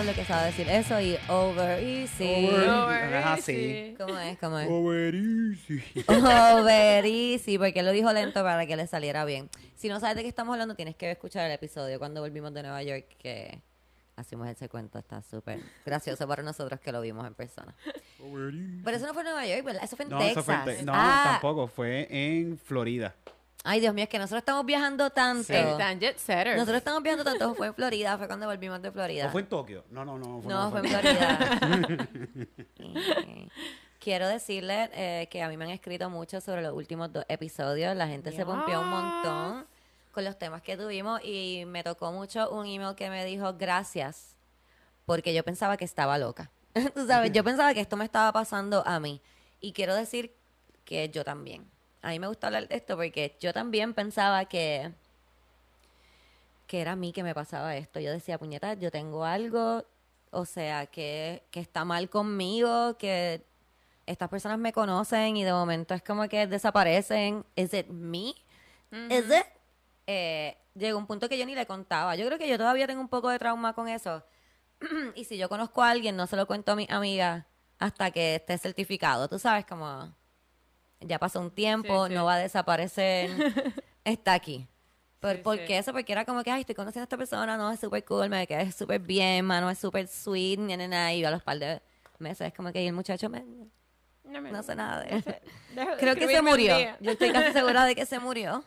Eso es lo que sabe decir. Eso y over easy. Over- Over Es así. easy. ¿Cómo es? ¿Cómo es? Over easy. Over easy, porque lo dijo lento para que le saliera bien. Si no sabes de qué estamos hablando, tienes que escuchar el episodio cuando volvimos de Nueva York, que hacemos ese cuento. Está súper gracioso para nosotros que lo vimos en persona. Over easy. Pero eso no fue en Nueva York, ¿verdad? Eso fue en No, Texas. eso fue en Te- No, Ah, tampoco. Fue en Florida. Ay, Dios mío, es que nosotros estamos viajando tanto. Sí. Están jet setters. Nosotros estamos viajando tanto. Fue en Florida, fue cuando volvimos de Florida. ¿O fue en Tokio? No, no, no. No, fue en Florida. Eh, Quiero decirle eh, que a mí me han escrito mucho sobre los últimos dos episodios. La gente se pompió un montón con los temas que tuvimos y me tocó mucho un email que me dijo gracias porque yo pensaba que estaba loca. Tú sabes, yo pensaba que esto me estaba pasando a mí. Y quiero decir que yo también. A mí me gusta hablar de esto porque yo también pensaba que que era a mí que me pasaba esto. Yo decía, puñeta, yo tengo algo, o sea, que, que está mal conmigo, que estas personas me conocen y de momento es como que desaparecen. ¿Es it me? ¿Es it? Eh, llegó un punto que yo ni le contaba. Yo creo que yo todavía tengo un poco de trauma con eso. y si yo conozco a alguien, no se lo cuento a mi amiga hasta que esté certificado. Tú sabes, como ya pasó un tiempo, Sí, sí. no va a desaparecer, está aquí. ¿Por, Sí, por sí. qué eso? Porque era como que, ay, estoy conociendo a esta persona, no, es súper cool, me quedé súper bien, mano, es súper sweet, na, na, na, y a los par de meses es como que y el muchacho me, No, me- no sé nada de él. Creo que se murió. Yo estoy casi segura de que se murió.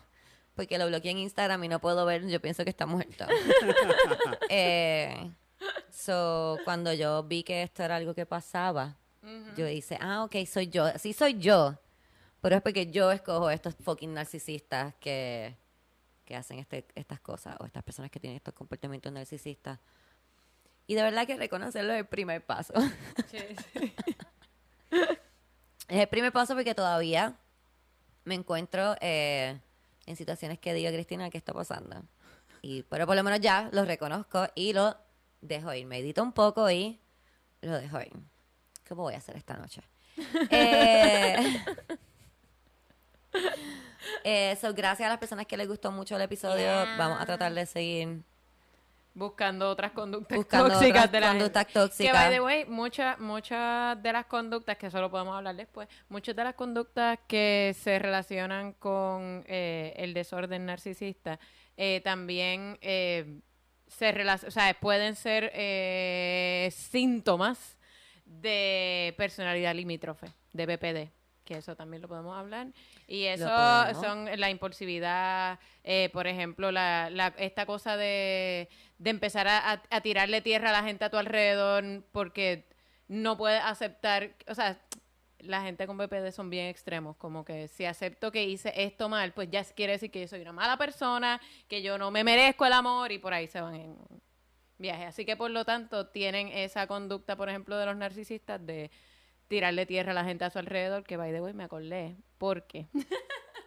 Porque lo bloqueé en Instagram y no puedo ver, yo pienso que está muerto. eh, so, cuando yo vi que esto era algo que pasaba, yo hice, ah, ok, soy yo. Sí, soy yo. Pero es porque yo escojo estos fucking narcisistas que, que hacen este, estas cosas o estas personas que tienen estos comportamientos narcisistas. Y de verdad que reconocerlo es el primer paso. Sí, sí. Es el primer paso porque todavía me encuentro eh, en situaciones que digo, Cristina, ¿qué está pasando? Y, pero por lo menos ya lo reconozco y lo dejo ir. Me edito un poco y lo dejo ir. ¿Cómo voy a hacer esta noche? eh, eh, so, gracias a las personas que les gustó mucho el episodio. Vamos a tratar de seguir Buscando otras conductas Buscando tóxicas otras de la conductas gente. tóxicas. Que, by the way, muchas muchas de las conductas, que eso lo podemos hablar después, muchas de las conductas que se relacionan con eh, el desorden narcisista eh, también eh, se o sea, pueden ser eh, síntomas de personalidad limítrofe, de BPD, que eso también lo podemos hablar. Y eso son la impulsividad, eh, por ejemplo, la, la- esta cosa de, de empezar a, a- a tirarle tierra a la gente a tu alrededor porque no puedes aceptar, o sea, la gente con BPD son bien extremos, como que si acepto que hice esto mal, pues ya quiere decir que yo soy una mala persona, que yo no me merezco el amor y por ahí se van en viaje. Así que por lo tanto tienen esa conducta, por ejemplo, de los narcisistas de tirarle tierra a la gente a su alrededor, que by the way me acordé, porque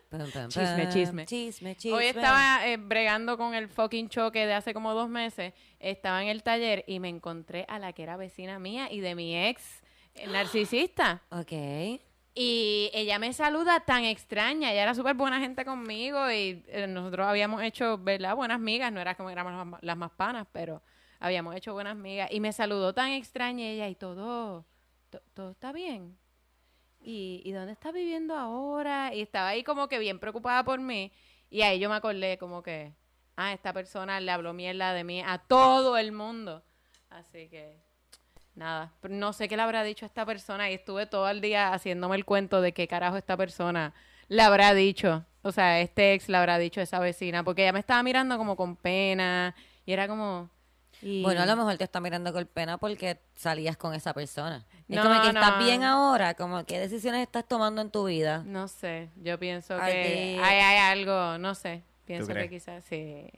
Pum, pum, Chisme, chisme. Chisme, chisme. Hoy estaba eh, bregando con el fucking choque de hace como dos meses. Estaba en el taller y me encontré a la que era vecina mía y de mi ex eh, narcisista. Ok. Y ella me saluda tan extraña. Ella era súper buena gente conmigo y eh, nosotros habíamos hecho, ¿verdad? Buenas migas. No era como éramos las, más panas, pero habíamos hecho buenas migas. Y me saludó tan extraña ella y todo, to- todo está bien. ¿Y, ¿Y dónde está viviendo ahora? Y estaba ahí como que bien preocupada por mí. Y ahí yo me acordé como que, ah, esta persona le habló mierda de mí a todo el mundo. Así que, nada, no sé qué le habrá dicho a esta persona y estuve todo el día haciéndome el cuento de qué carajo esta persona le habrá dicho. O sea, este ex le habrá dicho a esa vecina, porque ella me estaba mirando como con pena y era como... y- Bueno, a lo mejor te está mirando con pena porque salías con esa persona. Es No, como que estás bien ahora, como qué decisiones estás tomando en tu vida. No sé, yo pienso Ay, que hay, hay algo, no sé, pienso que quizás sí.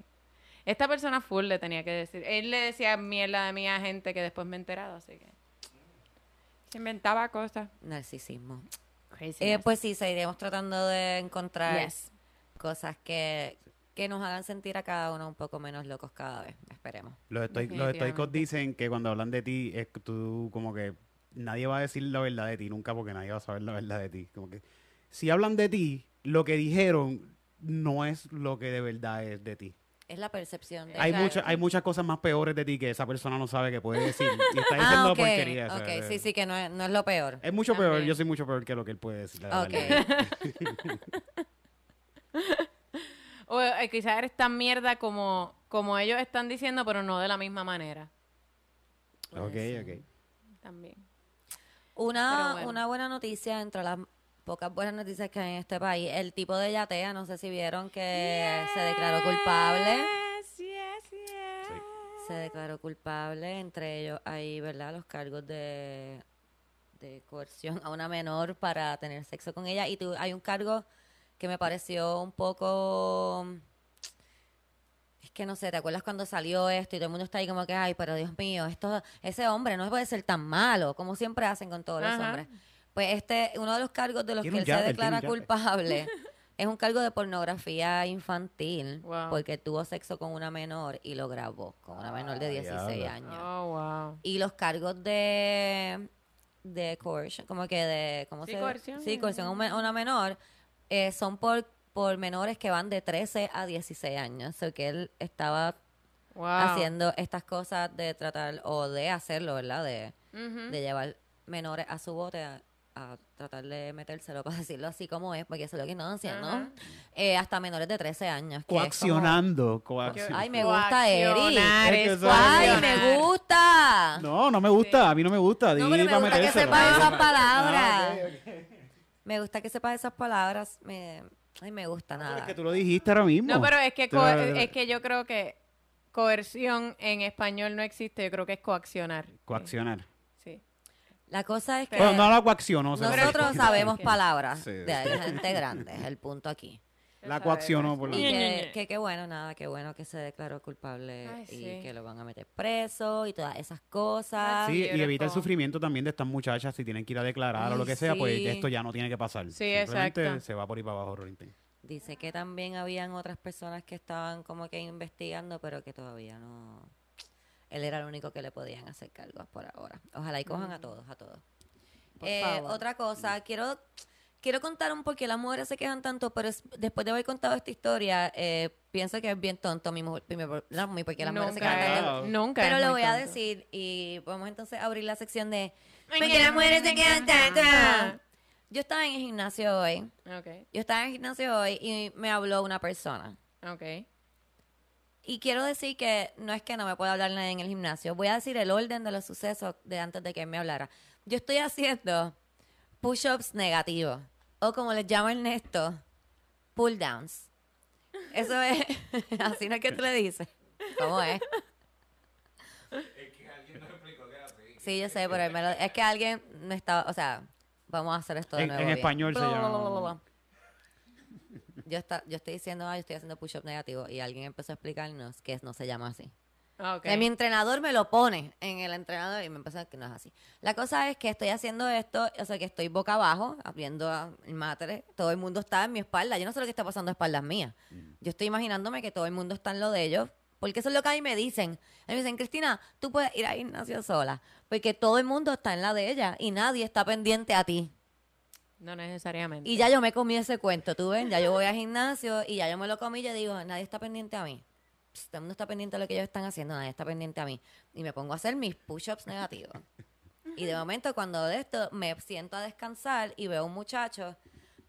Esta persona full le tenía que decir, él le decía mierda de mí a gente que después me he enterado, así que se inventaba cosas. Narcisismo. Crazy. Eh, pues sí, seguiremos tratando de encontrar Yes. cosas que, que nos hagan sentir a cada uno un poco menos locos cada vez. Esperemos. Los, estoic- los estoicos dicen que cuando hablan de ti, es que tú como que nadie va a decir la verdad de ti nunca porque nadie va a saber la verdad de ti. Como que si hablan de ti, lo que dijeron no es lo que de verdad es de ti. Es la percepción de Hay, mucha- hay muchas cosas más peores de ti que esa persona no sabe que puede decir. Y está Ah, diciendo ok. porquería. Ok, sí, sí, que no es, no es lo peor. Es mucho peor. Yo soy mucho peor que lo que él puede decir. la Ok. O eh, quizás eres tan mierda como, como ellos están diciendo, pero no de la misma manera. ok, ok. También. Una, bueno. una buena noticia entre las pocas buenas noticias que hay en este país. El tipo de Yatea, no sé si vieron que se declaró culpable. Yes, yes, yes. Se declaró culpable. Entre ellos hay, ¿verdad? Los cargos de, de coerción a una menor para tener sexo con ella. Y tu- hay un cargo que me pareció un poco... Es que no sé, ¿te acuerdas cuando salió esto y todo el mundo está ahí como que, ay, pero Dios mío, esto, ese hombre no puede ser tan malo, como siempre hacen con todos los hombres? Pues este, uno de los cargos de los que él se declara culpable es un cargo de pornografía infantil, Wow. porque tuvo sexo con una menor y lo grabó con una menor de Ah, 16 diablo. años. Oh, wow. Y los cargos de de coercion, como que de ¿cómo Sí, se coerción. Sí, coerción a una menor eh, son por por menores que van de 13 a 16 años, o que él estaba Wow. haciendo estas cosas de tratar o de hacerlo, ¿verdad? De, Ujú. de llevar menores a su bote a, a tratar de metérselo, para decirlo así como es, porque eso es lo que están haciendo. Ajá. Eh, hasta menores de 13 años. que es como- Coaccionando. coaccion- Ay, me gusta, Eri. Coaccionar, Es que ¡Ay, me gusta! No, no me gusta. A mí no me gusta. No, pero me gusta que sepa esas Ah, palabras. ok, ok. Me gusta que sepa esas palabras. Me, ay, me gusta Pero nada. Es que tú lo dijiste ahora mismo. No, pero es que, es que yo creo que coerción en español no existe. Yo creo que es coaccionar. Coaccionar. Sí. La cosa es que Bueno, no la coaccionó. nosotros sabemos palabras Sí. de gente grande, es el punto aquí. La coaccionó por Y la... que, que qué bueno, nada, qué bueno que se declaró culpable Ay, y sí. que lo van a meter preso y todas esas cosas. Sí, y evita el sufrimiento también de estas muchachas si tienen que ir a declarar o lo que sea, pues esto ya no tiene que pasar. Sí, Simplemente exacto. se va por ahí para abajo, Rolling Dice que también habían otras personas que estaban como que investigando, pero que todavía no. Él era el único que le podían hacer cargos por ahora. Ojalá y cojan a todos, a todos. Por Eh, favor. otra cosa, quiero quiero contar un por qué las mujeres se quejan tanto, pero es- después de haber contado esta historia, eh, pienso que es bien tonto mi, mujer, mi, no, mi por qué las mujeres se quejan Nunca, tanto. nunca. Pero lo voy a decir y vamos entonces a abrir la sección de ¿Por ¿Por qué las mujeres se quejan tanto? Yo estaba en el gimnasio hoy. Ok, Yo estaba en el gimnasio hoy y me habló una persona. ok. Y quiero decir que no es que no me pueda hablar nadie en el gimnasio. Voy a decir el orden de los sucesos de antes de que él me hablara. Yo estoy haciendo push-ups negativos. O como les llama Ernesto, pull-downs. Eso es... así no es que tú le dices. ¿Cómo es? Sí, yo sé, pero él me lo- es que alguien me estaba... O sea, vamos a hacer esto de En- nuevo. en bien. español se llama-. Yo, está, yo estoy diciendo, ah, yo estoy haciendo push-up negativo y alguien empezó a explicarnos que no se llama así. Ok. Que mi entrenador me lo pone en el entrenador y me a decir que no es así. La cosa es que estoy haciendo esto, o sea, que estoy boca abajo, abriendo a- el matre. Todo el mundo está en mi espalda. Yo no sé lo que está pasando a espaldas mías. Yo estoy imaginándome que todo el mundo está en lo de ellos. Porque eso es lo que a mí me dicen. A mí me dicen, Cristina, tú puedes ir al gimnasio sola. Porque todo el mundo está en la de ella y nadie está pendiente a ti. No necesariamente. Y ya yo me comí ese cuento, tú ven, ya yo voy al gimnasio y ya yo me lo comí y yo digo, nadie está pendiente a mí. Pss, Todo el mundo está pendiente de lo que ellos están haciendo, nadie está pendiente a mí. Y me pongo a hacer mis push-ups negativos. Y de momento cuando de esto me siento a descansar y veo un muchacho,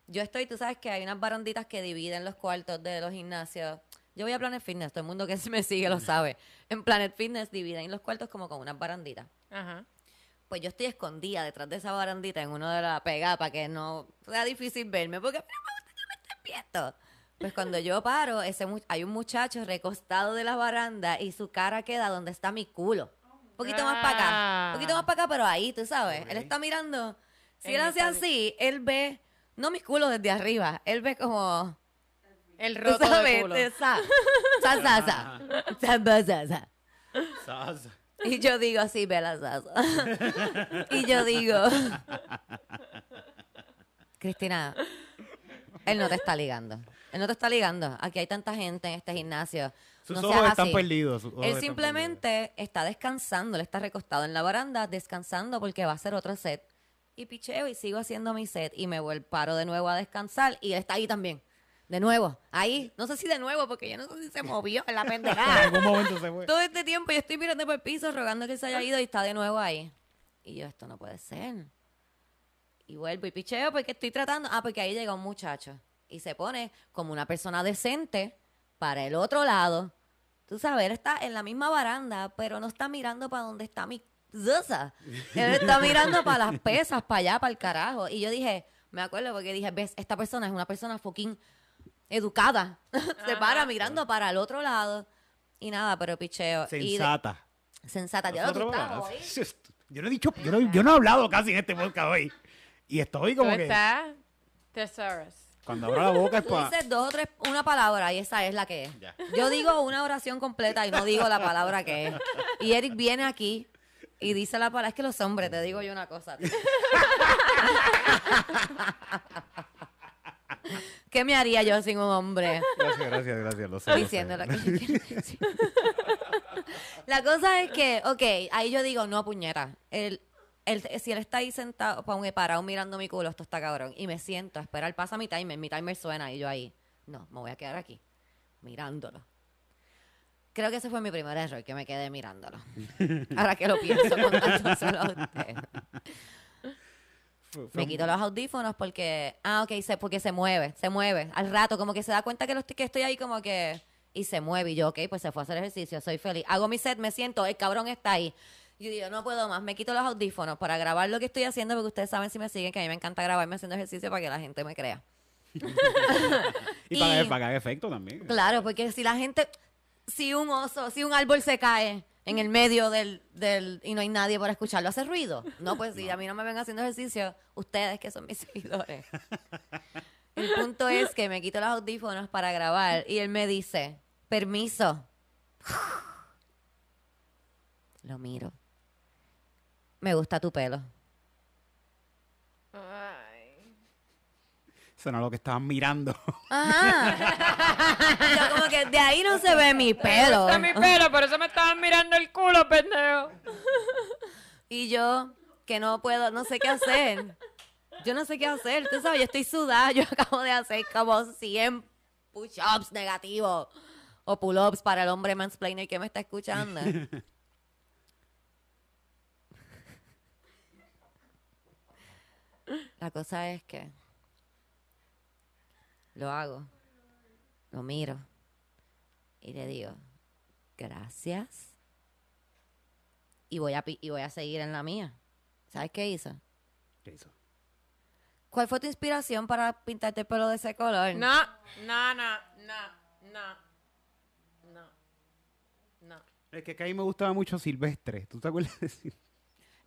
yo estoy, tú sabes que hay unas baranditas que dividen los cuartos de los gimnasios. Yo voy a Planet Fitness, todo el mundo que me sigue lo sabe. En Planet Fitness dividen los cuartos como con unas baranditas Ajá. pues yo estoy escondida detrás de esa barandita en uno de la pegada para que no sea difícil verme, porque a mí no me gusta que me estén viendo. Pues cuando yo paro, ese mu- hay un muchacho recostado de la baranda y su cara queda donde está mi culo. Un poquito más para acá. Ah. Un poquito más para acá, pero ahí, tú sabes. Él está mirando. Si En él hace así, él ve, no mi culo desde arriba, él ve como, El tú roto de sabes, culo. te- sa, sa, sa, sa, sa, sa, sa, sa. Sasa. Y yo digo así, ve la salsa. y yo digo, Cristina, él no te está ligando. Él no te está ligando. Aquí hay tanta gente en este gimnasio. Sus no ojos seas están así. perdidos. sus ojos Él están simplemente está descansando. Él está recostado en la baranda, descansando porque va a hacer otro set. Y picheo y sigo haciendo mi set y me vuelvo, paro de nuevo a descansar y él está ahí también. De nuevo, ahí, no sé si de nuevo, porque yo no sé si se movió en la En pendejada. algún momento se fue. Todo este tiempo yo estoy mirando por el piso rogando que se haya ido y está de nuevo ahí. Y yo, esto no puede ser. Y vuelvo y picheo porque estoy tratando. Ah, porque ahí llega un muchacho y se pone como una persona decente para el otro lado. Tú sabes, él está en la misma baranda, pero no está mirando para donde está mi zuza. Él está mirando para las pesas, para allá, para el carajo. Y yo dije, me acuerdo porque dije, ves, esta persona es una persona fucking educada. se para mirando para el otro lado. Y nada, pero picheo. Y de- Sensata. sensata. Estás hoy. Yo no he dicho, yo no, yo no he hablado casi en este podcast hoy. Y estoy ¿Tú como que? Thesaurus. cuando abro la boca es Tú para. dices dos o tres, una palabra y esa es la que es. Ya. Yo digo una oración completa y no digo la palabra que es. Y Eric viene aquí y dice la palabra. Es que los hombres, te digo yo una cosa. ¿Qué me haría yo sin un hombre? Gracias, gracias, gracias. Lo sé, lo sé. La cosa es que, ok, ahí yo digo, no, puñeta. El, si él está ahí sentado, pa- parado mirando mi culo, esto está cabrón. Y me siento a esperar, pasa mi timer, mi timer suena y yo ahí, no, me voy a quedar aquí, mirándolo. Creo que ese fue mi primer error, que me quedé mirándolo. Ahora que lo pienso contándoselo a usted. Me quito los audífonos porque, ah, ok, se, porque se mueve, se mueve. Al rato, como que se da cuenta que, lo que estoy ahí como que, y se mueve. Y yo, ok, pues se fue a hacer ejercicio, soy feliz. Hago mi set, me siento, el cabrón está ahí. Yo digo, no puedo más, me quito los audífonos para grabar lo que estoy haciendo, porque ustedes saben si me siguen que a mí me encanta grabarme haciendo ejercicio para que la gente me crea. Y para, Y- para haga efecto también. Claro, porque si la gente, si un oso, si un árbol se cae en el medio del, del y no hay nadie para escucharlo, hace ruido. No, pues si a mí no me ven haciendo ejercicio, ustedes que son mis seguidores. El punto es que me quito los audífonos para grabar y él me dice, permiso. Lo miro. Me gusta tu pelo. Ay. Eso no es lo que estaban mirando. Ajá. Yo como que de ahí no se ve mi pelo. Está mi pelo, por eso me estaban mirando el culo, pendejo. Y yo, que no puedo, no sé qué hacer. Yo no sé qué hacer. Tú sabes, yo estoy sudada. Yo acabo de hacer como 100 push-ups negativos. O pull-ups para el hombre mansplainer que me está escuchando. La cosa es que lo hago, lo miro y le digo, gracias y voy a y voy a seguir en la mía. ¿Sabes qué hizo? ¿Qué hizo? ¿Cuál fue tu inspiración para pintarte el pelo de ese color? No, no, no, no, no. No. No. Es que, que a mí me gustaba mucho Silvestre. ¿Tú te acuerdas de Silvestre?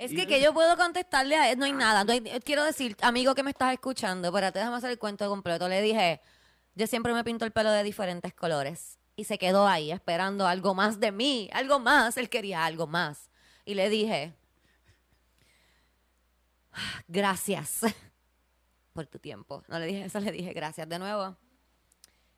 Es que, que yo puedo contestarle a él, no hay nada. no hay- quiero decir, amigo que me estás escuchando, espérate, déjame hacer el cuento completo. Le dije, yo siempre me pinto el pelo de diferentes colores. Y se quedó ahí esperando algo más de mí, algo más. Él quería algo más. Y le dije, gracias por tu tiempo. No le dije eso, le dije gracias de nuevo.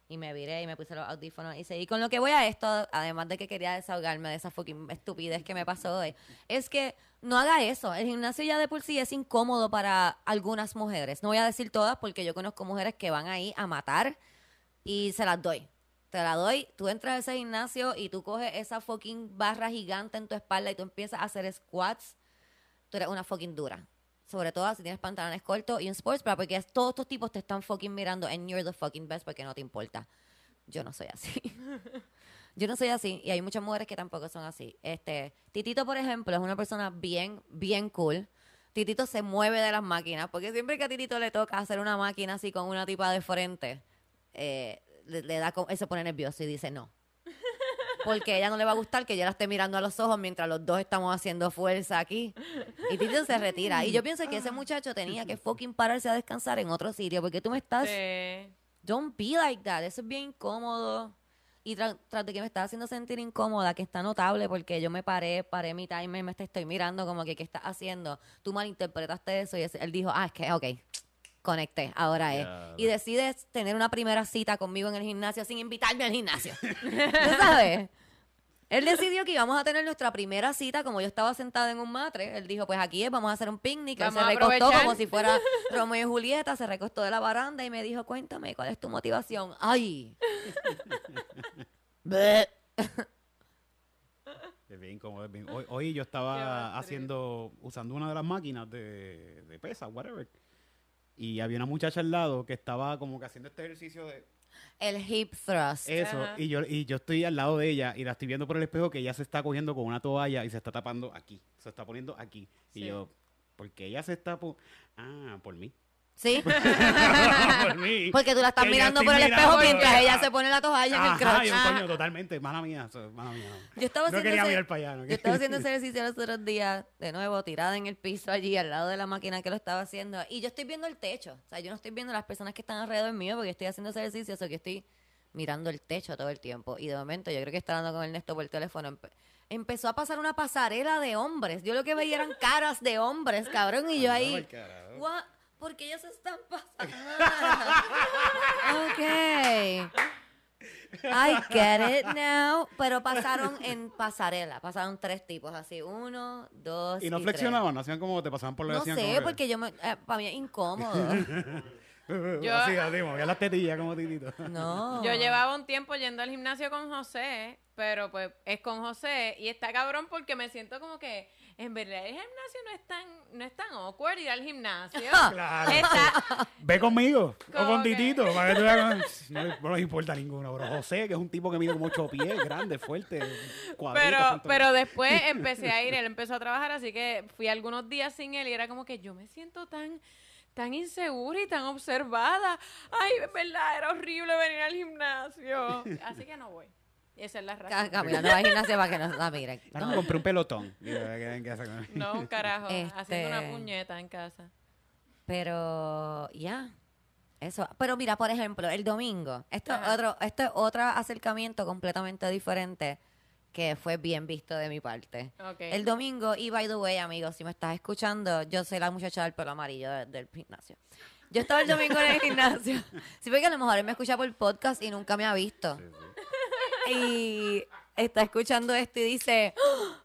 Y me viré y me puse los audífonos y seguí con lo que voy a esto, además de que quería desahogarme de esa fucking estupidez que me pasó hoy, es que no haga eso. El gimnasio ya de por sí es incómodo para algunas mujeres. No voy a decir todas porque yo conozco mujeres que van ahí a matar y se las doy. Te la doy, tú entras a ese gimnasio y tú coges esa fucking barra gigante en tu espalda y tú empiezas a hacer squats. Tú eres una fucking dura. Sobre todo si tienes pantalones cortos y un sports bra, porque todos estos tipos te están fucking mirando and you're the fucking best porque no te importa. Yo no soy así. Yo no soy así y hay muchas mujeres que tampoco son así. Este, Titito, por ejemplo, es una persona bien, bien cool. Titito se mueve de las máquinas, porque siempre que a Titito le toca hacer una máquina así con una tipa de frente, eh, le, da, se pone nervioso y dice no. Porque a ella no le va a gustar que yo la esté mirando a los ojos mientras los dos estamos haciendo fuerza aquí. Y Titito se retira. Y yo pienso que ese muchacho tenía que fucking pararse a descansar en otro sitio, porque tú me estás Sí. Don't be like that. Eso es bien incómodo. Y tra- tras de que me está haciendo sentir incómoda, que está notable porque yo me paré, paré mi timer, me estoy mirando como que qué estás haciendo. Tú malinterpretaste eso y él dijo, ah, es que, ok, conecté, ahora es. Y decides tener una primera cita conmigo en el gimnasio sin invitarme al gimnasio. ¿Tú sabes? Él decidió que íbamos a tener nuestra primera cita, como yo estaba sentada en un matre. Él dijo, pues aquí es, vamos a hacer un picnic. Él se recostó aprovechar. como si fuera Romeo y Julieta, se recostó de la baranda y me dijo, cuéntame, ¿cuál es tu motivación? ¡Ay! Es bien es bien- Hoy, hoy yo estaba haciendo, usando una de las máquinas de, de pesa, whatever. Y había una muchacha al lado que estaba como que haciendo este ejercicio de El hip thrust. eso. Ajá. Y yo, y yo estoy al lado de ella y la estoy viendo por el espejo que ella se está cogiendo con una toalla y se está tapando aquí. Se está poniendo aquí. Sí. Y yo, ¿por qué ella se está po- Ah, por mí. ¿Sí? mí. Porque tú la estás mirando por el espejo mientras ella se pone la toalla en el crotch. yo, Ah. coño, totalmente. Mala mía. Mala mía. Yo estaba haciendo quería ese- mirar para allá. no Yo estaba haciendo ese ejercicio los otros días, de nuevo, tirada en el piso allí, al lado de la máquina que lo estaba haciendo. Y yo estoy viendo el techo. O sea, yo no estoy viendo las personas que están alrededor mío porque estoy haciendo ese ejercicio, o sea, que estoy mirando el techo todo el tiempo. Y de momento, yo creo que está hablando con Ernesto por teléfono. empe- empezó a pasar una pasarela de hombres. Yo lo que veía eran caras de hombres, cabrón. Y yo ahí, Ay, carajo. "What? ¿Por qué ellos se están pasando? ok. I get it now. Pero pasaron en pasarela. Pasaron tres tipos así. Uno, dos Y no tres. flexionaban, no hacían como te pasaban por la No hacían sé, como que- porque yo me, eh, para mí es incómodo. Yo- así, así, movía las tetillas como titito. No. Yo llevaba un tiempo yendo al gimnasio con José, pero pues es con José y está cabrón porque me siento como que en verdad el gimnasio no es tan no es tan awkward ir al gimnasio. Claro. Está, Ve conmigo o con que- Titito. Para que tú veas, no, no les importa ninguno. Pero José, que es un tipo que mide como ocho pies, grande, fuerte, cuadrito. pero pero después empecé a ir, él empezó a trabajar, así que fui algunos días sin él y era como que yo me siento tan tan insegura y tan observada. Ay, es verdad, era horrible venir al gimnasio. Así que no voy. Esa es la razón. Caminando a la gimnasia para que nos la miren. Ahora No. me compré un pelotón. ¿qué- qué hace con- No, un carajo, haciendo una Este- puñeta en casa. Pero ya. Eso. Pero mira, por ejemplo, el domingo. Esto Ajá. otro, esto es otro acercamiento completamente diferente que fue bien visto de mi parte. Ok. El domingo, y by the way, amigos, si me estás escuchando, yo soy la muchacha del pelo amarillo de- del gimnasio. Yo estaba el domingo en el gimnasio. Sí, porque a lo mejor él me escucha por podcast y nunca me ha visto. Y está escuchando esto y dice,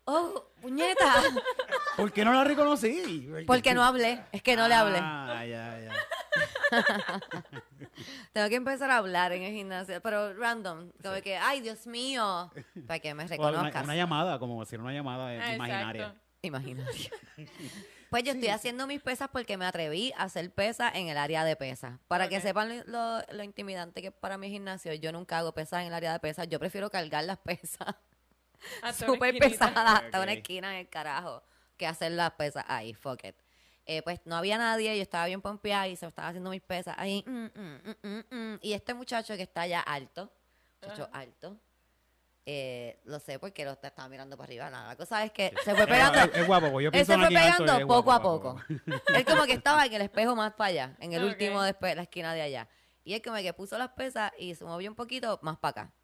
oh, puñeta, ¿Por qué no la reconocí? porque no hablé. Es que no le hablé. Ah, ya, ya. Tengo que empezar a hablar en el gimnasio, pero random. Como que, ay, Dios mío, para que me O una, reconozcas. una llamada, como decir una llamada Ah, imaginaria. exacto. Imaginario. Pues yo estoy haciendo mis pesas porque me atreví a hacer pesas en el área de pesas. Para que sepan lo, lo intimidante que es para mi gimnasio, yo nunca hago pesas en el área de pesas. Yo prefiero cargar las pesas una súper pesadas hasta una esquina en el carajo que hacer las pesas ahí, fuck it. Eh, pues no había nadie, yo estaba bien pompeada y se estaba haciendo mis pesas ahí. mm, mm, mm, mm, mm. Y este muchacho que está allá alto, muchacho alto, eh, lo sé porque lo estaba mirando para arriba. Nada, la cosa es que se fue pegando. Es, es guapo, yo Él se fue alto pegando poco guapo, a poco. Él como que estaba en el espejo más para allá, en el último después, la esquina de allá. Y él como que puso las pesas y se movió un poquito más para acá.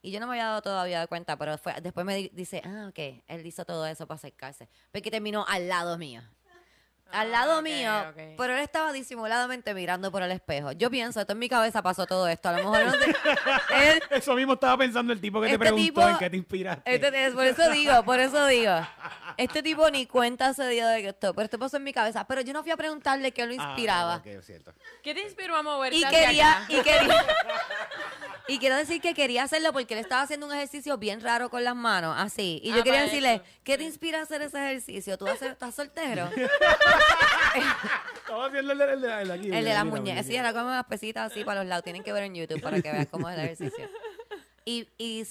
Y yo no me había dado todavía cuenta, pero fue, después me di- dice, ah, ok, él hizo todo eso para acercarse. Porque terminó al lado mío. Al lado mío, pero él estaba disimuladamente mirando por el espejo. Yo pienso, esto en mi cabeza pasó todo esto. A lo mejor no sé. Él, Eso mismo estaba pensando el tipo que te Este preguntó tipo- en qué te inspiraste. este- es por eso digo, por eso digo. Este tipo ni cuenta se dio de que esto, pero esto pasó en mi cabeza. Pero yo no fui a preguntarle qué lo Ah, inspiraba. ok, es cierto. ¿Qué te inspiró a moverte y quería, y quería, y quiero decir que quería hacerlo porque él estaba haciendo un ejercicio bien raro con las manos, así. Y yo Ah, quería decirle, eso. ¿qué te inspira a hacer ese ejercicio? ¿Tú haces- estás soltero? Estaba haciendo el de, el de, el de aquí. El de las muñecas. Sí, muñeca. era como unas pesitas así para los lados. Tienen que ver en YouTube para que vean cómo es el ejercicio. Y, y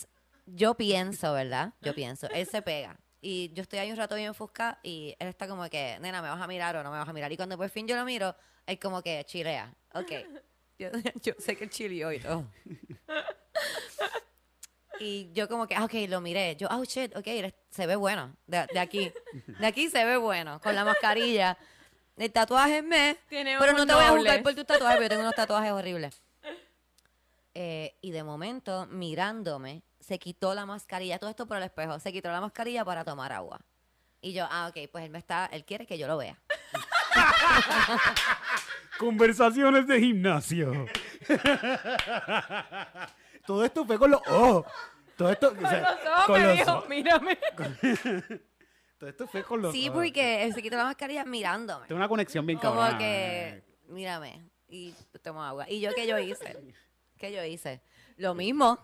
yo pienso, ¿verdad? Yo pienso. Él se pega. Y yo estoy ahí un rato bien enfuscada y él está como que, nena, ¿me vas a mirar o no me vas a mirar? Y cuando por fin yo lo miro, él como que chilea. Ok. Yo, yo sé que él chileó y todo. Y yo como que, ah, ok, lo miré. Yo, oh, shit, ok, se ve bueno. De, de aquí. De aquí se ve bueno. Con la mascarilla. El tatuaje es me. Pero no te voy a juzgar por tus tatuajes, porque yo tengo unos tatuajes horribles. Eh, y de momento, mirándome, se quitó la mascarilla. Todo esto por el espejo. Se quitó la mascarilla para tomar agua. Y yo, ah, ok, pues él me está, él quiere que yo lo vea. Conversaciones de gimnasio. Todo esto fue con los ojos. Todo esto, o Con sea, los ojos con me los dijo, ojos. mírame. todo esto fue con los Sí, ojos. porque él se quitó la mascarilla mirándome. Tengo una conexión bien Como cabrona. que, mírame, y tomo agua. ¿Y yo qué yo hice? ¿Qué yo hice? Lo mismo.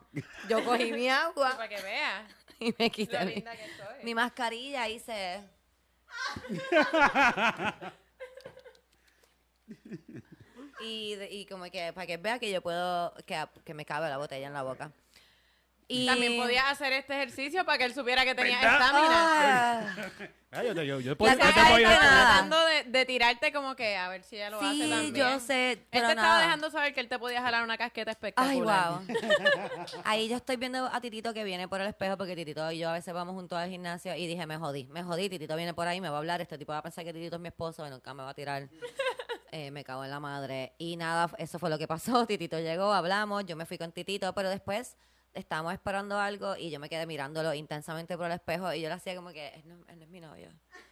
Yo cogí mi agua Para que veas y me quité mi, mi mascarilla hice... y, de- y como que para que vea que yo puedo, que, que me cabe la botella en la boca. Y También podías hacer este ejercicio para que él supiera que tenía estamina. Ah, yo, puedo- te tratando de, de tirarte como que a ver si ella lo hace sí, también. yo sé, Él te estaba dejando saber que él te podía jalar una casqueta Ay, espectacular. wow. Ahí yo estoy viendo a Titito que viene por el espejo porque Titito y yo a veces vamos juntos al gimnasio y dije, me jodí, me jodí, Titito viene por ahí, me va a hablar, este tipo va a pensar que Titito es mi esposo y nunca me va a tirar. Eh, me cago en la madre. Y nada, eso fue lo que pasó. Titito llegó, hablamos, yo me fui con Titito, pero después estábamos esperando algo y yo me quedé mirándolo intensamente por el espejo y yo le hacía como que, él no, él no es mi novio.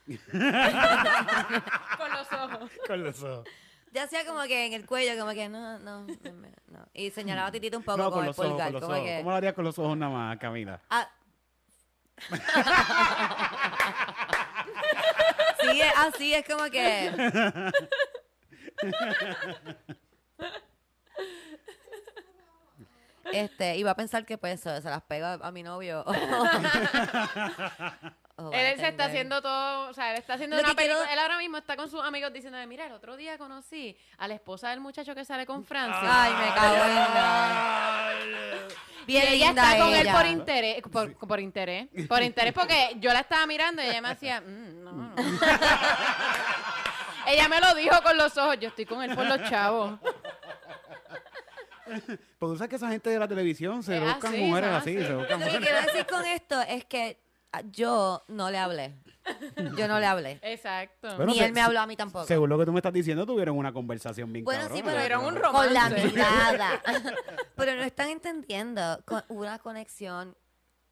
Con los ojos. Con los ojos. Yo hacía como que en el cuello, como que no, no, no. Y señalaba a Titito un poco No, con, con el los ojos, pulgar, con los como ojos. que... ¿Cómo lo harías con los ojos nada más, Camila? Ah. sí, es así, es como que. Este, iba a pensar que pues se se las pego a, a mi novio. o- o va a Él se está haciendo todo, o sea, él está haciendo Lo una quiero- película. Él ahora mismo está con sus amigos diciendo, mira, el otro día conocí a la esposa del muchacho que sale con Francia. Ay, me cago en la. y Bien ella linda está con él ella. por interés, por, por interés, por interés, porque yo la estaba mirando y ella me hacía, "Mm, no, no". ella me lo dijo con los ojos, yo estoy con él por los chavos. Porque tú sabes que esa gente de la televisión se Es buscan así, mujeres así. así. Se buscan Lo que mujeres. quiero decir con esto es que ah, yo no le hablé. Yo no le hablé. Exacto. Bueno, Ni se- él me habló a mí tampoco. Según lo que tú me estás diciendo, tuvieron una conversación bien Bueno, sí, cabrona. pero Tuvieron un con la romance. mirada. pero no están entendiendo. Con una conexión.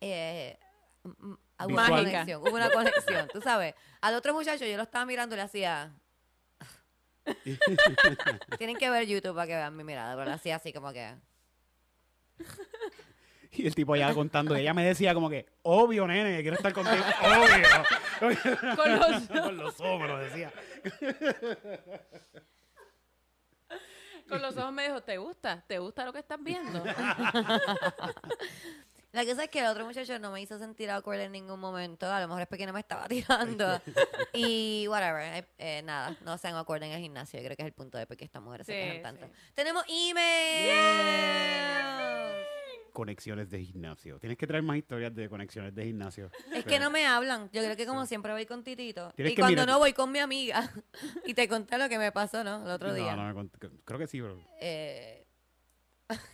Eh, m- m- hubo una Mágica. conexión. Hubo una conexión. Tú sabes. Al otro muchacho yo lo estaba mirando y le hacía. Tienen que ver YouTube para que vean mi mirada. Pero hacía así como que. Y el tipo ya contando, ella me decía como que, obvio, nene, quiero estar contigo, obvio. Con los Con los decía. Con los ojos me dijo, ¿te gusta? ¿Te gusta lo que estás viendo? La cosa es que el otro muchacho no me hizo sentir awkward en ningún momento. A lo mejor es porque no me estaba tirando. y whatever. eh, eh, nada, no sean awkward en el gimnasio. Yo creo que es el punto de por qué estas mujeres se quejan tanto. sí. Tenemos email. Conexiones de gimnasio. Tienes que traer más historias de conexiones de gimnasio. Es que no me hablan. Yo creo que como siempre voy con Titito. Tienes y cuando mirar- no voy con mi amiga. y te conté lo que me pasó, ¿no? El otro No, día. no me cont- creo que sí, bro. Eh,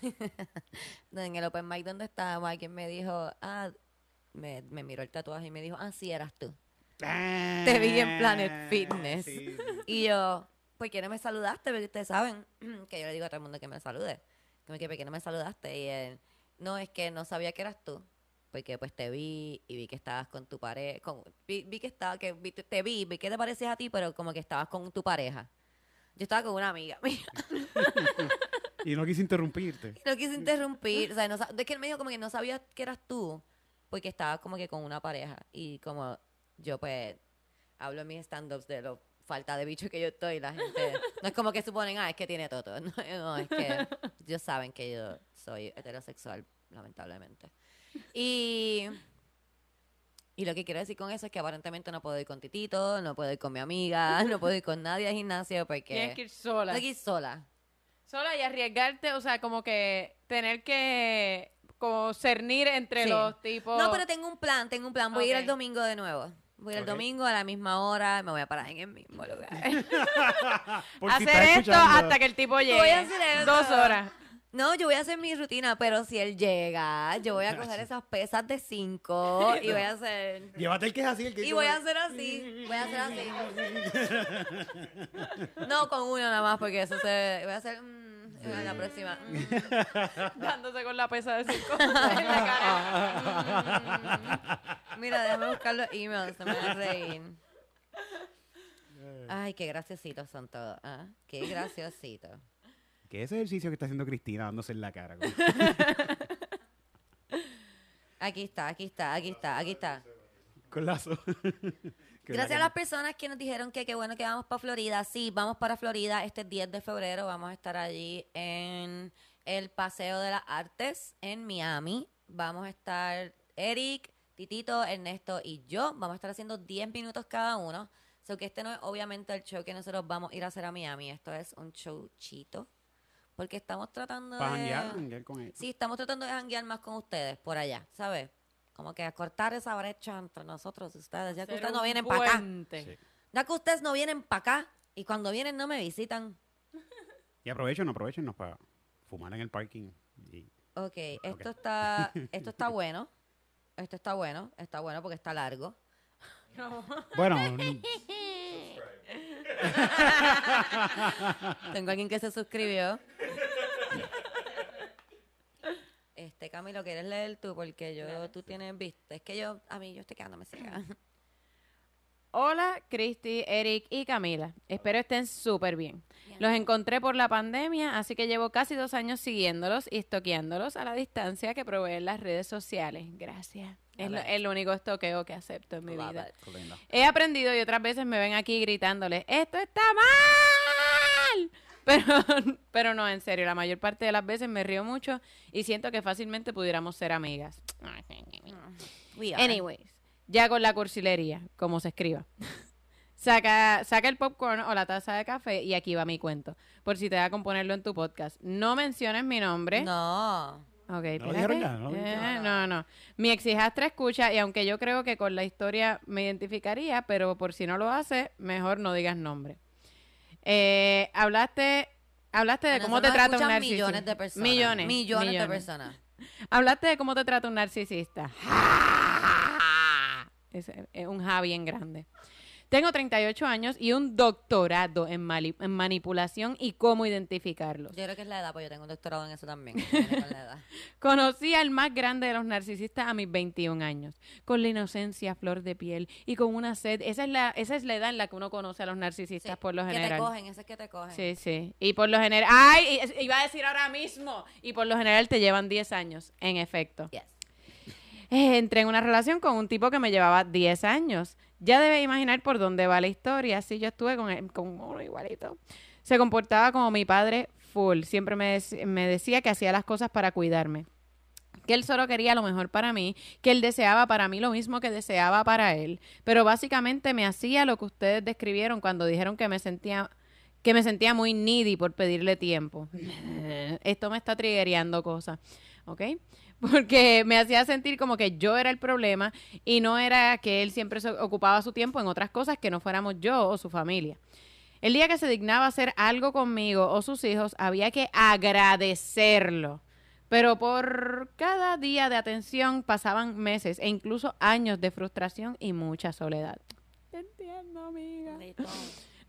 en el open mic donde estaba, alguien me dijo, ah, me, me miró el tatuaje y me dijo, ah, sí, eras tú. Te vi en Planet Fitness. Ah, Sí, sí. Y yo, ¿por qué no me saludaste? Porque ustedes saben que yo le digo a todo el mundo que me salude. Que me ¿por qué no me saludaste? Y él, no, es que no sabía que eras tú. Porque pues te vi y vi que estabas con tu pareja. Con, vi, vi que estaba, que vi- te vi, vi que te parecías a ti, pero como que estabas con tu pareja. Yo estaba con una amiga mía. Y no quise interrumpirte. No quise interrumpir. O sea, no, es que él me dijo como que no sabía que eras tú. Porque estabas como que con una pareja. Y como yo pues hablo en mis stand-ups de lo falta de bicho que yo estoy, la gente no es como que suponen, ah, es que tiene todo. No, no, es que ellos saben que yo soy heterosexual, lamentablemente. Y, y lo que quiero decir con eso es que aparentemente no puedo ir con Titito, no puedo ir con mi amiga, no puedo ir con nadie al gimnasio porque Tienes que ir sola. tengo que ir sola. Sola y arriesgarte, o sea, como que tener que como cernir entre Sí. los tipos. No, pero tengo un plan, tengo un plan. Voy a ir el domingo de nuevo. Voy a ir Ok. el domingo a la misma hora, me voy a parar en el mismo lugar. Hacer esto escuchando. hasta que el tipo llegue. Voy a hacer eso. Dos horas. No, yo voy a hacer mi rutina, pero si él llega, yo voy a coger esas pesas de cinco y voy a hacer... Llévate el que es así, el que Y voy a hacer así, voy a hacer así. No con uno nada más, porque eso se... Voy a hacer... mm, en la próxima. mm. Dándose con la pesa de cinco en la cara. Mira, déjame buscar los emails, se me van a reír. Ay, qué graciositos son todos. ¿ah? Qué graciositos. Que ese ejercicio que está haciendo Cristina dándose en la cara. como- Aquí está, aquí está, aquí está, aquí está. Con lazo. Que Gracias a la las personas que nos dijeron que qué bueno que vamos para Florida. Sí, vamos para Florida este 10 de febrero. Vamos a estar allí en el Paseo de las Artes en Miami. Vamos a estar Eric, Titito, Ernesto y yo. Vamos a estar haciendo 10 minutos cada uno. So que este no es obviamente el show que nosotros vamos a ir a hacer a Miami. Esto es un showchito. Porque estamos tratando Para de... janguear, janguear con él. Sí, estamos tratando de janguear más con ustedes por allá, ¿sabes? Como que acortar esa brecha entre nosotros y ustedes. Ya que ustedes no vienen para acá. Sí. Ya que ustedes no vienen para acá y cuando vienen no me visitan. Y aprovechen, aprovechen para fumar en el parking. Y Ok, esto está, esto está bueno. Esto está bueno, está bueno porque está largo. Bueno, n- Tengo alguien que se suscribió. Este, Camilo, ¿quieres leer tú? Porque yo, tú tienes vista. Es que yo, a mí, yo estoy quedándome ciega. Hola, Cristi, Eric y Camila. Espero estén súper bien. Los encontré por la pandemia, así que llevo casi dos años siguiéndolos y estoqueándolos a la distancia que proveen las redes sociales. Gracias. Es lo- el único estoqueo que acepto en mi vida. He aprendido y otras veces me ven aquí gritándoles, esto está mal. Pero, pero no, en serio, la mayor parte de las veces me río mucho y siento que fácilmente pudiéramos ser amigas. We are. Anyways, ya con la cursilería, como se escriba. Saca, saca el popcorn o la taza de café y aquí va mi cuento. Por si te da con ponerlo en tu podcast. No menciones mi nombre. No. Ok, ¿No ya? ¿No lo Eh, no, no. Mi ex hijastra escucha y aunque yo creo que con la historia me identificaría, pero por si no lo hace, mejor no digas nombre. Eh, hablaste, hablaste de cómo te trata un narcisista. millones de personas. Millones. Millones de personas. Hablaste de cómo te trata un narcisista. Es, es un ja bien grande. Tengo 38 años y un doctorado en, mali- en manipulación y cómo identificarlos. Yo creo que es la edad, pues yo tengo un doctorado en eso también. Viene con la edad. Conocí al más grande de los narcisistas a mis 21 años, con la inocencia flor de piel y con una sed. Esa es la, esa es la edad en la que uno conoce a los narcisistas Sí, por lo Que te general. cogen, ese es que te cogen. Sí, sí. Y por lo general. ¡Ay! Iba a decir ahora mismo. Y por lo general te llevan 10 años, en efecto. Yes. Eh, entré en una relación con un tipo que me llevaba 10 años. Ya debes imaginar por dónde va la historia. Sí, yo estuve con, él- con uno igualito. Se comportaba como mi padre full. Siempre me, me decía que hacía las cosas para cuidarme. Que él solo quería lo mejor para mí, que él deseaba para mí lo mismo que deseaba para él. Pero básicamente me hacía lo que ustedes describieron cuando dijeron que me sentía que me sentía muy needy por pedirle tiempo. Esto me está triggereando cosas, ¿ok? Porque me hacía sentir como que yo era el problema y no era que él siempre se ocupaba su tiempo en otras cosas que no fuéramos yo o su familia. El día que se dignaba hacer algo conmigo o sus hijos, había que agradecerlo. Pero por cada día de atención pasaban meses e incluso años de frustración y mucha soledad. Te entiendo, amiga.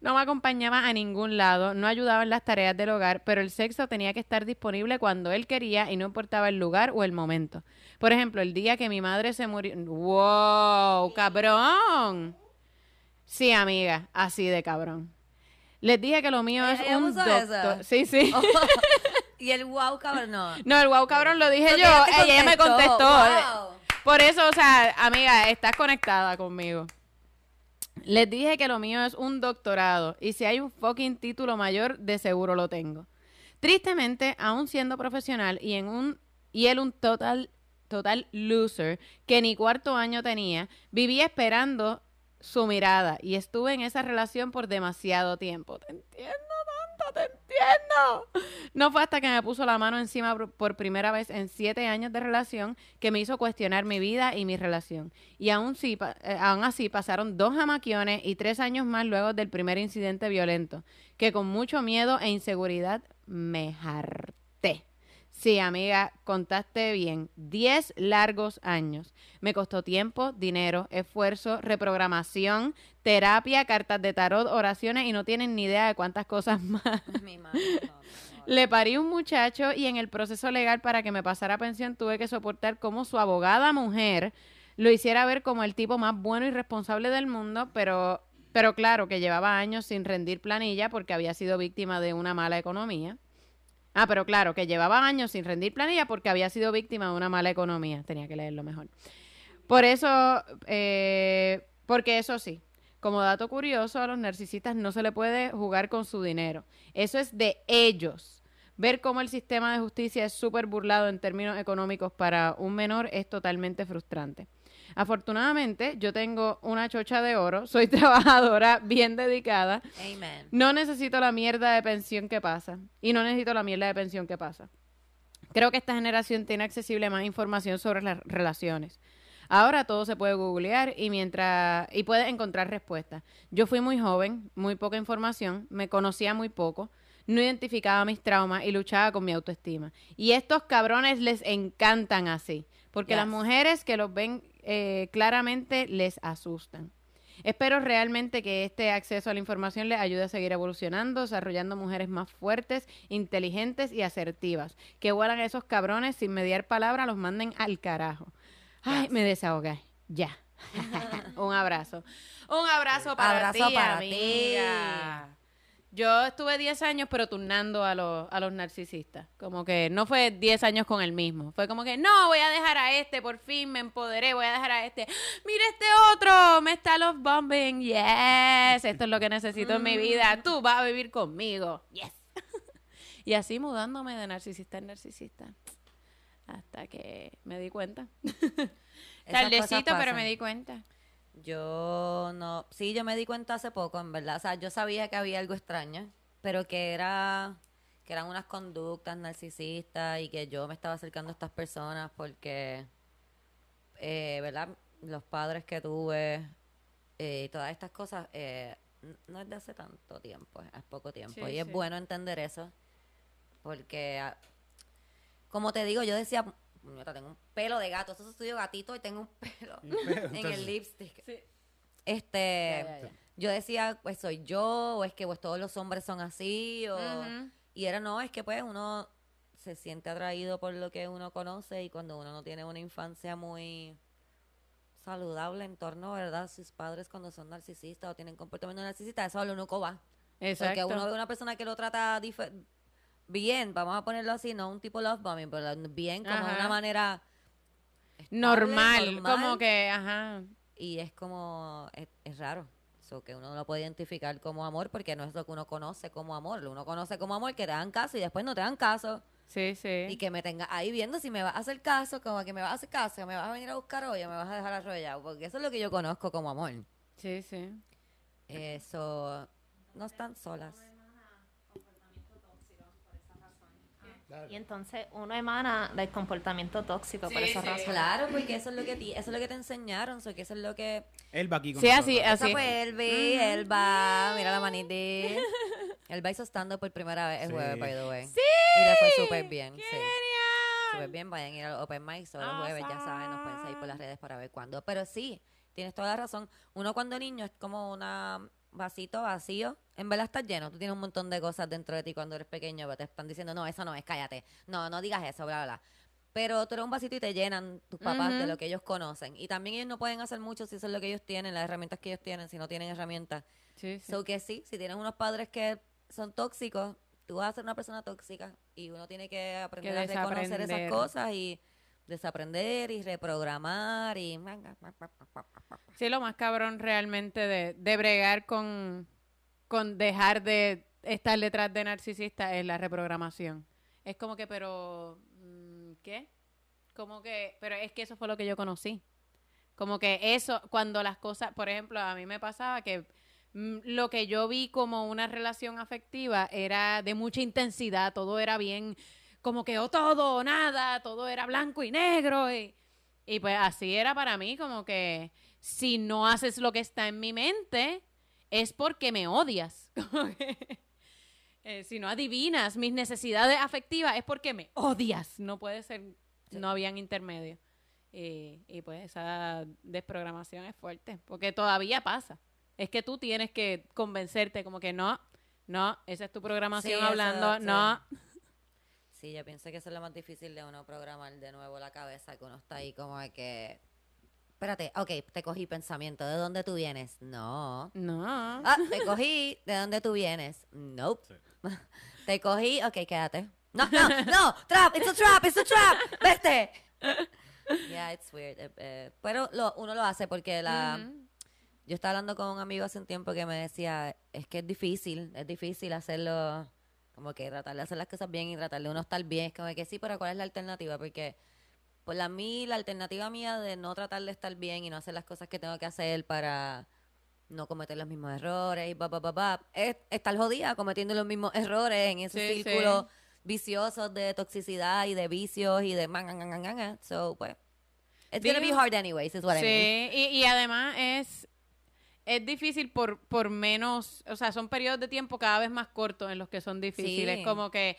No me acompañaba a ningún lado, no ayudaba en las tareas del hogar, pero el sexo tenía que estar disponible cuando él quería y no importaba el lugar o el momento. Por ejemplo, el día que mi madre se murió. ¡Wow! ¡Cabrón! Sí, amiga, así de cabrón. Les dije que lo mío es ¿Ella un doctor. eso? Sí, sí. y el wow, cabrón, no. No, el wow cabrón lo dije yo. Ella me contestó. Wow. Por eso, o sea, amiga, estás conectada conmigo. Les dije que lo mío es un doctorado y si hay un fucking título mayor, de seguro lo tengo. Tristemente, aún siendo profesional y en un y él un total total loser que ni cuarto año tenía, vivía esperando su mirada y estuve en esa relación por demasiado tiempo. Te entiendo tanto, te entiendo. No fue hasta que me puso la mano encima por- primera vez en siete años de relación que me hizo cuestionar mi vida y mi relación. Y aún, eh, aún así pasaron dos jamaquiones y tres años más luego del primer incidente violento, que con mucho miedo e inseguridad me harté. Sí, amiga, contaste bien. Diez largos años. Me costó tiempo, dinero, esfuerzo, reprogramación, terapia, cartas de tarot, oraciones y no tienen ni idea de cuántas cosas más. Mi madre, no, no, no. Le parí un muchacho y en el proceso legal para que me pasara pensión tuve que soportar como su abogada mujer lo hiciera ver como el tipo más bueno y responsable del mundo, pero, pero claro que llevaba años sin rendir planilla porque había sido víctima de una mala economía. Ah, pero claro, que llevaba años sin rendir planilla porque había sido víctima de una mala economía. Tenía que leerlo mejor. Por eso, eh, porque eso sí, como dato curioso, a los narcisistas no se le puede jugar con su dinero. Eso es de ellos. Ver cómo el sistema de justicia es súper burlado en términos económicos para un menor es totalmente frustrante. Afortunadamente, yo tengo una chocha de oro, soy trabajadora bien dedicada, Amen. no necesito la mierda de pensión que pasa. Y no necesito la mierda de pensión que pasa. Creo que esta generación tiene accesible más información sobre las relaciones. Ahora todo se puede googlear y mientras y puedes encontrar respuestas. Yo fui muy joven, muy poca información, me conocía muy poco, no identificaba mis traumas y luchaba con mi autoestima. Y estos cabrones les encantan así, porque las mujeres que los ven eh, claramente les asustan. Espero realmente que este acceso a la información les ayude a seguir evolucionando, desarrollando mujeres más fuertes, inteligentes y asertivas. Que vuelan esos cabrones sin mediar palabra, los manden al carajo. Ay, me desahogué. Ya. Un abrazo. Un abrazo para Abrazo ti, para amiga. Yo estuve 10 años, pero turnando a los, a los narcisistas. Como que no fue 10 años con el mismo. Fue como que, no, voy a dejar a este, por fin me empoderé, voy a dejar a este. Mira este otro, me está los bombing. Yes, esto es lo que necesito en mi vida. Tú vas a vivir conmigo. Yes. y así mudándome de narcisista en narcisista. Hasta que me di cuenta. Tardecito, pero me di cuenta. Yo no, sí, yo me di cuenta hace poco, en verdad. O sea, yo sabía que había algo extraño, pero que era, que eran unas conductas narcisistas y que yo me estaba acercando a estas personas porque, eh, ¿verdad? Los padres que tuve eh, y todas estas cosas, eh, no es de hace tanto tiempo, es poco tiempo. Sí, y es bueno entender eso, porque, ah, como te digo, yo decía, "Puñeta, tengo un pelo de gato, eso estudio gatito y tengo un pelo en el lipstick. Sí. Este, Ya, ya, ya. yo decía, pues soy yo, o es que pues todos los hombres son así, o... Y era, no, es que pues uno se siente atraído por lo que uno conoce y cuando uno no tiene una infancia muy saludable en torno, ¿verdad? Sus padres cuando son narcisistas o tienen comportamiento narcisista, eso lo único va. Porque uno ve una persona que lo trata dife- bien, vamos a ponerlo así, no un tipo love bombing, pero bien, como de Ajá. una manera estable, normal, normal. como que, ajá. y es como, es, es raro. So, que uno no lo puede identificar como amor porque no es lo que uno conoce como amor. Lo uno conoce como amor que te dan caso y después no te dan caso. Sí, sí. Y que me tenga ahí viendo si me vas a hacer caso, como que me vas a hacer caso, me vas a venir a buscar hoy o me vas a dejar arrollado. Porque eso es lo que yo conozco como amor. Sí, sí. Eso, no están solas. Y entonces uno emana del comportamiento tóxico por esa razón. Claro, porque eso es lo que ti- eso es lo que te enseñaron, so que eso es lo que Él va aquí con Sí, así, nosotros. así. Esa fue Elvi, Elba, mira la manita. Elba hizo stand por primera vez el Sí. jueves, by the way. ¡Sí! Y le fue súper bien, ¡Qué sí. genial! Súper bien, vayan a ir al Open Mic todos los jueves, ya saben, nos pueden seguir por las redes para ver cuándo. Pero sí, tienes toda la razón. Uno cuando niño es como un vasito vacío. En verdad estás lleno. Tú tienes un montón de cosas dentro de ti cuando eres pequeño, pero te están diciendo, no, eso no es, cállate. No, no digas eso, bla, bla. Pero tú eres un vasito y te llenan tus papás de lo que ellos conocen. Y también ellos no pueden hacer mucho si eso es lo que ellos tienen, las herramientas que ellos tienen, si no tienen herramientas. Sí, sí. So que sí, si tienes unos padres que son tóxicos, tú vas a ser una persona tóxica y uno tiene que aprender a reconocer esas cosas y desaprender y reprogramar y Sí, lo más cabrón realmente de, de bregar con, con dejar de estar detrás de narcisista es la reprogramación. Es como que, pero, mm, ¿qué? Como que, pero es que eso fue lo que yo conocí. Como que eso, cuando las cosas, por ejemplo, a mí me pasaba que mm, lo que yo vi como una relación afectiva era de mucha intensidad, todo era bien, como que o todo o nada, todo era blanco y negro y, y pues así era para mí, como que si no haces lo que está en mi mente es porque me odias. Eh, si no adivinas mis necesidades afectivas es porque me odias. No puede ser, no habían intermedio. Y, y pues esa desprogramación es fuerte, porque todavía pasa. Es que tú tienes que convencerte como que no, no, esa es tu programación Sí, hablando, sí. no. Sí, yo pienso que eso es lo más difícil de uno programar de nuevo la cabeza, que uno está ahí como de que... Espérate, ok, te cogí pensamiento, ¿de dónde tú vienes? No. No. Ah, te cogí, ¿de dónde tú vienes? Nope. Sí. Te cogí, ok, quédate. No, no, no, trap, it's a trap, it's a trap. Vete. Yeah, it's weird. eh, eh, pero lo, uno lo hace porque la... Yo estaba hablando con un amigo hace un tiempo que me decía, es que es difícil, es difícil hacerlo, como que tratar de hacer las cosas bien y tratar de uno estar bien. Es como que sí, pero ¿cuál es la alternativa? Porque por la mí, la alternativa mía de no tratar de estar bien y no hacer las cosas que tengo que hacer para no cometer los mismos errores y ba, ba, ba, ba, es estar jodida cometiendo los mismos errores en ese Sí, sí. círculo vicioso de toxicidad y de vicios y de man, man, man, man. So, pues, it's gonna be hard anyways, is what I mean. Sí, y, y además es, es difícil por, por menos, o sea, son periodos de tiempo cada vez más cortos en los que son difíciles. Sí. Como que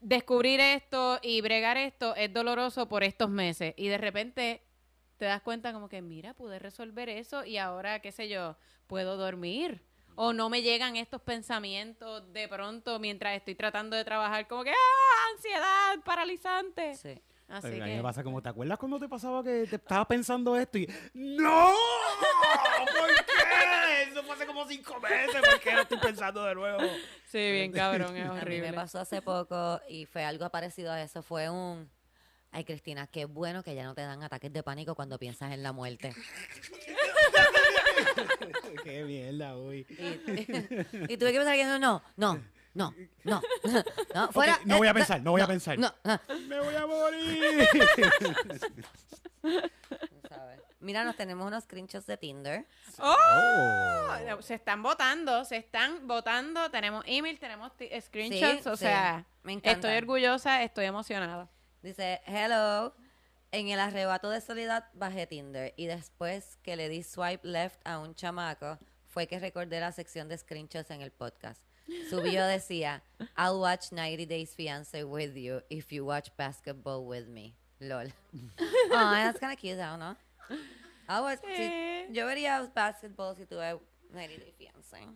descubrir esto y bregar esto es doloroso por estos meses y de repente te das cuenta como que, mira, pude resolver eso y ahora, qué sé yo, puedo dormir. O no me llegan estos pensamientos de pronto mientras estoy tratando de trabajar, como que, ¡ah! Ansiedad, paralizante. Sí. Así a mí me pasa como, ¿te acuerdas cuando te pasaba que te estabas pensando esto y ¡No! ¿Por qué? Eso fue hace como cinco meses, ¿por qué lo estoy pensando de nuevo? Sí, bien cabrón, es A mí horrible. me pasó hace poco y fue algo parecido a eso. Fue un... Ay, Cristina, qué bueno que ya no te dan ataques de pánico cuando piensas en la muerte. qué mierda, uy. Y, y tuve que pensar que no, no, no, no, no, no, fuera. No voy a eh, pensar, no voy a pensar. No, no, ¡Me voy a morir! ¿sabes? Mira, nos tenemos unos screenshots de Tinder. ¡Oh! Se están votando, se están votando. Tenemos email, tenemos ti- screenshots. Sí, o sí, sea, me encanta. estoy orgullosa, estoy emocionada. Dice, hello. En el arrebato de soledad bajé Tinder y después que le di swipe left a un chamaco fue que recordé la sección de screenshots en el podcast. Su bio decía, I'll watch 90 Days Fiancé with you if you watch basketball with me. LOL. oh, that's kind of cute, though, ¿no? I watch- si- yo vería basketball si tuve 90 Days Fiancé.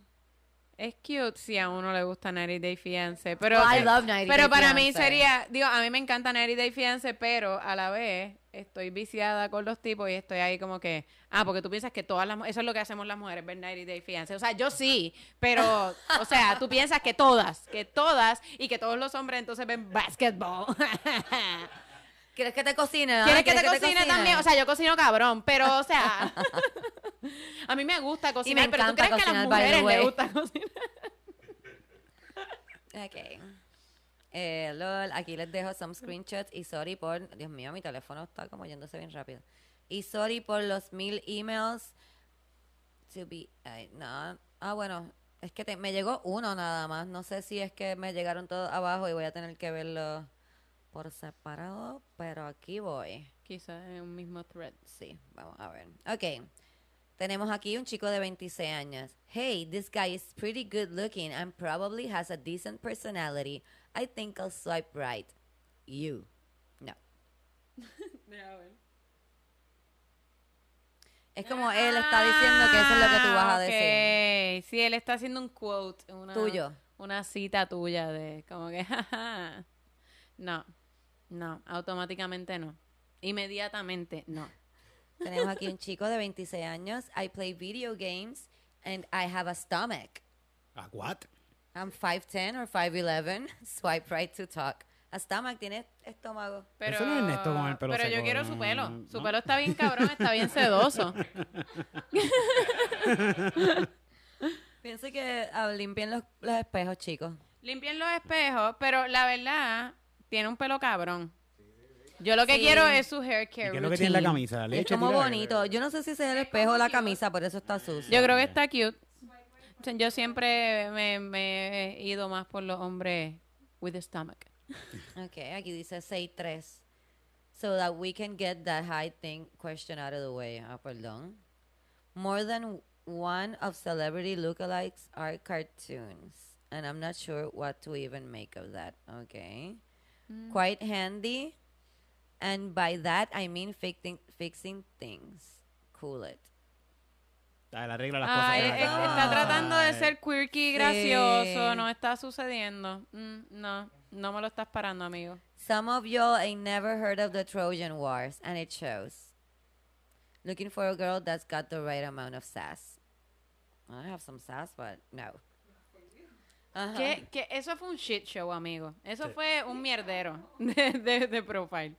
Es cute si a uno le gusta 90 Day Fiance, pero, Oh, I love 90 pero Day para mí Fiancé. sería, digo, a mí me encanta 90 Day Fiance, pero a la vez estoy viciada con los tipos y estoy ahí como que, ah, porque tú piensas que todas las, eso es lo que hacemos las mujeres, ver 90 Day Fiance. O sea, yo sí, pero, o sea, tú piensas que todas, que todas y que todos los hombres entonces ven basketball. ¿Quieres que te cocine? ¿Quieres que te cocine también? O sea, yo cocino cabrón, pero, o sea, a mí me gusta cocinar, pero tú encanta crees que a las mujeres les gusta cocinar. Ok. Eh, lol, aquí les dejo some screenshots y sorry por... Dios mío, mi teléfono está como yéndose bien rápido. Y sorry por los mil emails. To be... ay, no. Ah, bueno, es que te- me llegó uno nada más. No sé si es que me llegaron todos abajo y voy a tener que verlo por separado, pero aquí voy. Quizás en un mismo thread. Sí, vamos a ver. Ok. Tenemos aquí un chico de 26 años. Hey, this guy is pretty good looking and probably has a decent personality. I think I'll swipe right. You. No. Es como él está diciendo que eso es lo que tú vas a decir. Ah, sí, él está haciendo un quote. Una, Tuyo. Una cita tuya de como que, jaja. No, no, automáticamente no. Inmediatamente no. Tenemos aquí un chico de 26 años. I play video games and I have a stomach. ¿A what? I'm 5'10 or 5'11. Swipe right to talk. A stomach tiene estómago. Pero, Eso no es Ernesto con el pelo pero yo seco, quiero no, su pelo. no, Su no. pelo está bien cabrón, está bien sedoso. Pienso que ah, limpien los, los espejos, chicos. Limpien los espejos, pero la verdad, tiene un pelo cabrón. Yo lo que Sí. quiero es su hair ¿Y care qué es lo que tiene en la routine. camisa? Es ¿Leche como tira? bonito. Yo no sé si ese es el espejo o la camisa, por eso está sucio. Yo creo que está cute. O sea, Yo siempre me, me he ido más por los hombres with a stomach. Ok, aquí dice 6'3". So that we can get that high thing question out of the way. Ah, perdón. More than one of celebrity lookalikes are cartoons. And I'm not sure what to even make of that. Okay. Quite handy. And by that, I mean fixing, fixing things. Cool it. Ah, la regla las cosas. que eh, está tratando de ser quirky, Sí. gracioso. No está sucediendo. Mm, no, no me lo estás parando, amigo. Some of y'all ain't never heard of the Trojan Wars, and it shows. Looking for a girl that's got the right amount of sass. I have some sass, but no. Ajá. Que, que eso fue un shit show, amigo. Eso fue un mierdero de, de, de profile.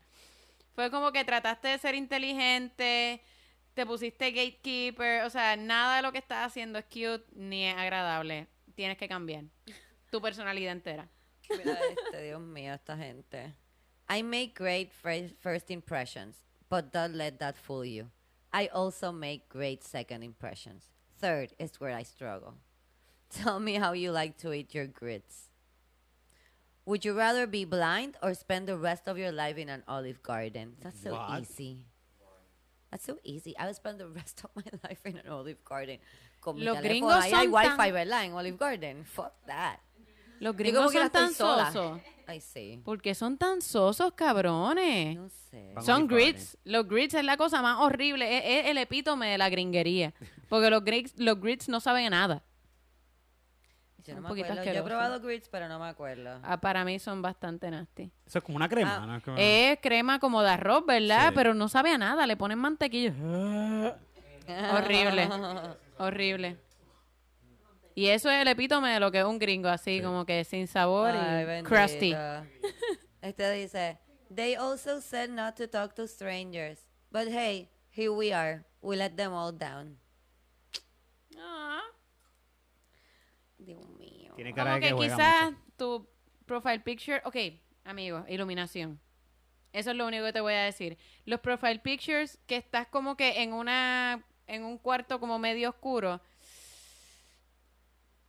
Fue como que trataste de ser inteligente, te pusiste gatekeeper, o sea, nada de lo que estás haciendo es cute ni es agradable. Tienes que cambiar tu personalidad entera. Mira este, Dios mío, esta gente. I make great fir- first impressions, but don't let that fool you. I also make great second impressions. Third is where I struggle. Tell me how you like to eat your grits. Would you rather be blind or spend the rest of your life in an olive garden? That's so What? easy. That's so easy. I would spend the rest of my life in an olive garden. Con mi Los teléfono. gringos Ahí hay son wifi, tan- ¿verdad? En Olive Garden. Fuck that. Los Yo como gringos que son estoy tan sola. sosos. Ay, sí. ¿Por qué son tan sosos, cabrones? No sé. Vamos Son grits. Los grits es la cosa más horrible. Es, es el epítome de la gringuería. Porque los grits, los grits no saben a nada. Yo no me acuerdo. Yo he probado grits, pero no me acuerdo. Ah, para mí son bastante nasty. Eso es como una crema, Ah, ¿no? Es como- Es crema como de arroz, ¿verdad? Sí. Pero no sabe a nada. Le ponen mantequilla. Horrible. Horrible. Y eso es el epítome de lo que es un gringo, así como que sin sabor Ay, y bendito. crusty. Este dice, they also said not to talk to strangers. But hey, here we are. We let them all down. Ah. Tiene cara Como de que, quizás mucho. tu profile picture, ok, amigo, iluminación. Eso es lo único que te voy a decir. Los profile pictures que estás como que en una en un cuarto como medio oscuro.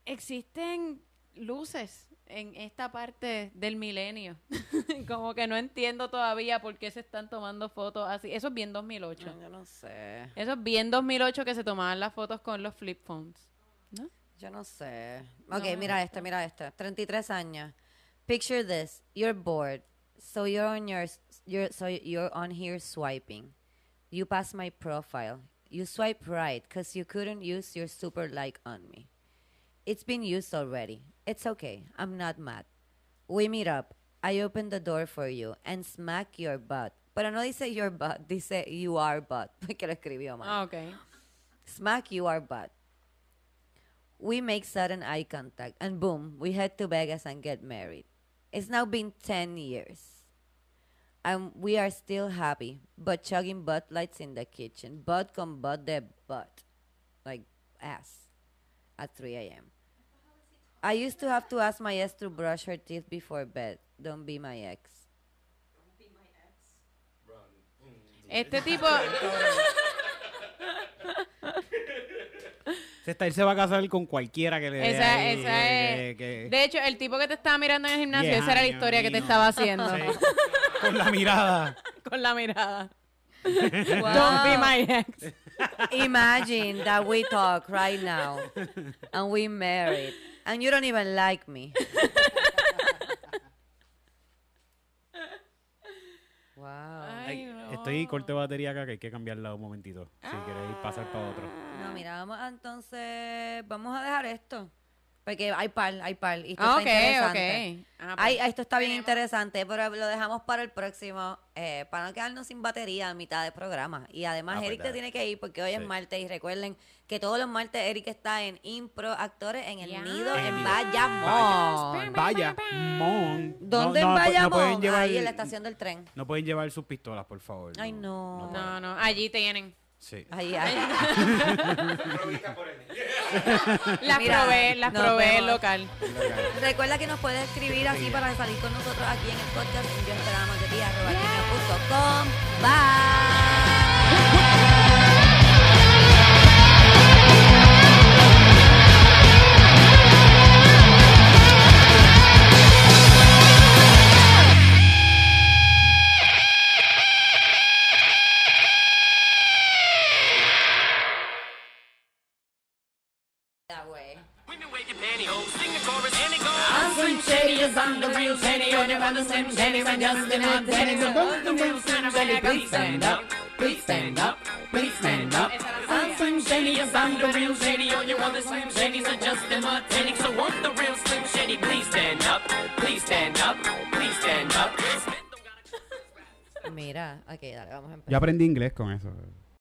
Existen luces en esta parte del milenio. como que no entiendo todavía por qué se están tomando fotos así. Eso es bien 2008. Yo no sé. Eso es bien 2008 que se tomaban las fotos con los flip phones. ¿No? Yo no sé. Ok, mira este, mira este. 33 años. Picture this. You're bored. So you're on your, you're, so you're on here swiping. You pass my profile. You swipe right because you couldn't use your super like on me. It's been used already. It's okay. I'm not mad. We meet up. I open the door for you and smack your butt. Pero no dice your butt, dice you are butt, porque lo escribió mal. Ah, ok. Smack you are butt. We make sudden eye contact, and boom, we head to Vegas and get married. It's now been 10 years. And we are still happy, but chugging butt lights in the kitchen. Butt con butt de butt. Like ass. At 3 a.m. I used to have to ask my ex to brush her teeth before bed. Don't be my ex. Este tipo, Style se va a casar con cualquiera que le dé esa, ahí, esa que- es. que- De hecho, el tipo que te estaba mirando en el gimnasio, Diez esa era la historia que te estaba haciendo. Sí. Con la mirada. Con la mirada. Don't Wow. be my ex. Imagine that we talk right now and we married and you don't even like me. Wow. Ay, no. Estoy corte de batería acá que hay que cambiarla un momentito. Si queréis pasar para otro. No, mira, vamos a- entonces, vamos a dejar esto. Porque hay par, hay par. Y esto Ah, está ok, interesante. ok. Ah, pues. Ay, esto está bien interesante, pero lo dejamos para el próximo, eh, para no quedarnos sin batería a mitad del programa. Y además, Ah, pues Eric te tiene que ir porque hoy es martes. Y recuerden que todos los martes Eric está en Impro Actores en el. Nido En en. Bayamón. Vaya, mon. ¿Dónde No, en no Bayamón? Ahí en la estación del tren. No pueden llevar sus pistolas, por favor. Ay, no. No, no, allí tienen. Sí. Ahí, ahí. Las Mira, probé, las nos probé vemos. local. Recuerda que nos puedes escribir así para salir con nosotros aquí en el podcast en yo esperaba arroba gmail.com. Bye. Shady, yes, I'm the real Shady. You're never the Slim Shady, I'm just the man Shady. So don't the real Slim Shady, please stand up, please stand up, please stand up. I'm Slim Shady, yes, I'm the real Shady. All you other Slim Shadys are just imitating. So won't the real Slim Shady please stand up, please stand up, please stand up. Mira, ok, dale, vamos a empezar. Yo aprendí inglés con eso.